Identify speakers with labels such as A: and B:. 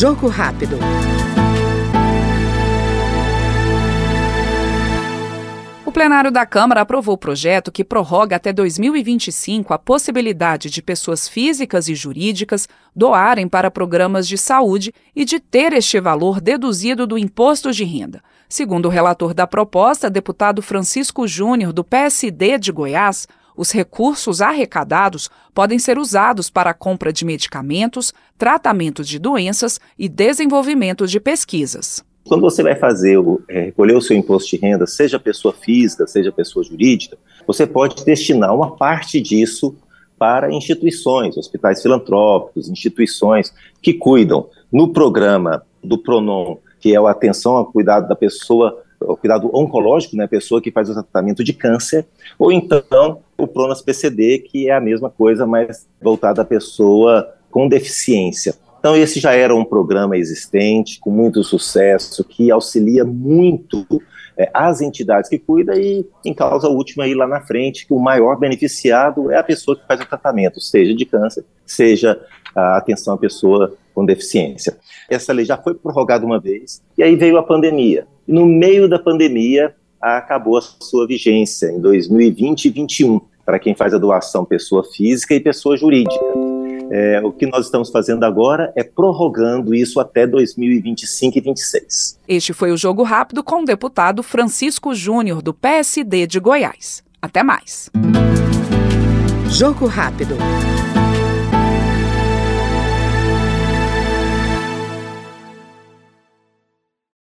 A: Jogo rápido.
B: O plenário da Câmara aprovou o projeto que prorroga até 2025 a possibilidade de pessoas físicas e jurídicas doarem para programas de saúde e de ter este valor deduzido do imposto de renda. Segundo o relator da proposta, deputado Francisco Júnior, do PSD de Goiás, os recursos arrecadados podem ser usados para a compra de medicamentos, tratamento de doenças e desenvolvimento de pesquisas.
C: Quando você vai fazer o, é, recolher o seu imposto de renda, seja pessoa física, seja pessoa jurídica, você pode destinar uma parte disso para instituições, hospitais filantrópicos, instituições que cuidam. No programa do Pronon, que é a atenção ao cuidado da pessoa, o cuidado oncológico, né, a pessoa que faz o tratamento de câncer, ou então o Pronas PCD, que é a mesma coisa, mas voltada à pessoa com deficiência. Então, esse já era um programa existente, com muito sucesso, que auxilia muito é, as entidades que cuidam e, em causa última, aí lá na frente, que o maior beneficiado é a pessoa que faz o tratamento, seja de câncer, seja a atenção à pessoa com deficiência. Essa lei já foi prorrogada uma vez, e aí veio a pandemia. E no meio da pandemia, acabou a sua vigência, em 2020 e 2021, para quem faz a doação pessoa física e pessoa jurídica. É, o que nós estamos fazendo agora é prorrogando isso até 2025 e 2026.
B: Este foi o Jogo Rápido com o deputado Francisco Júnior, do PSD de Goiás. Até mais.
A: Jogo Rápido.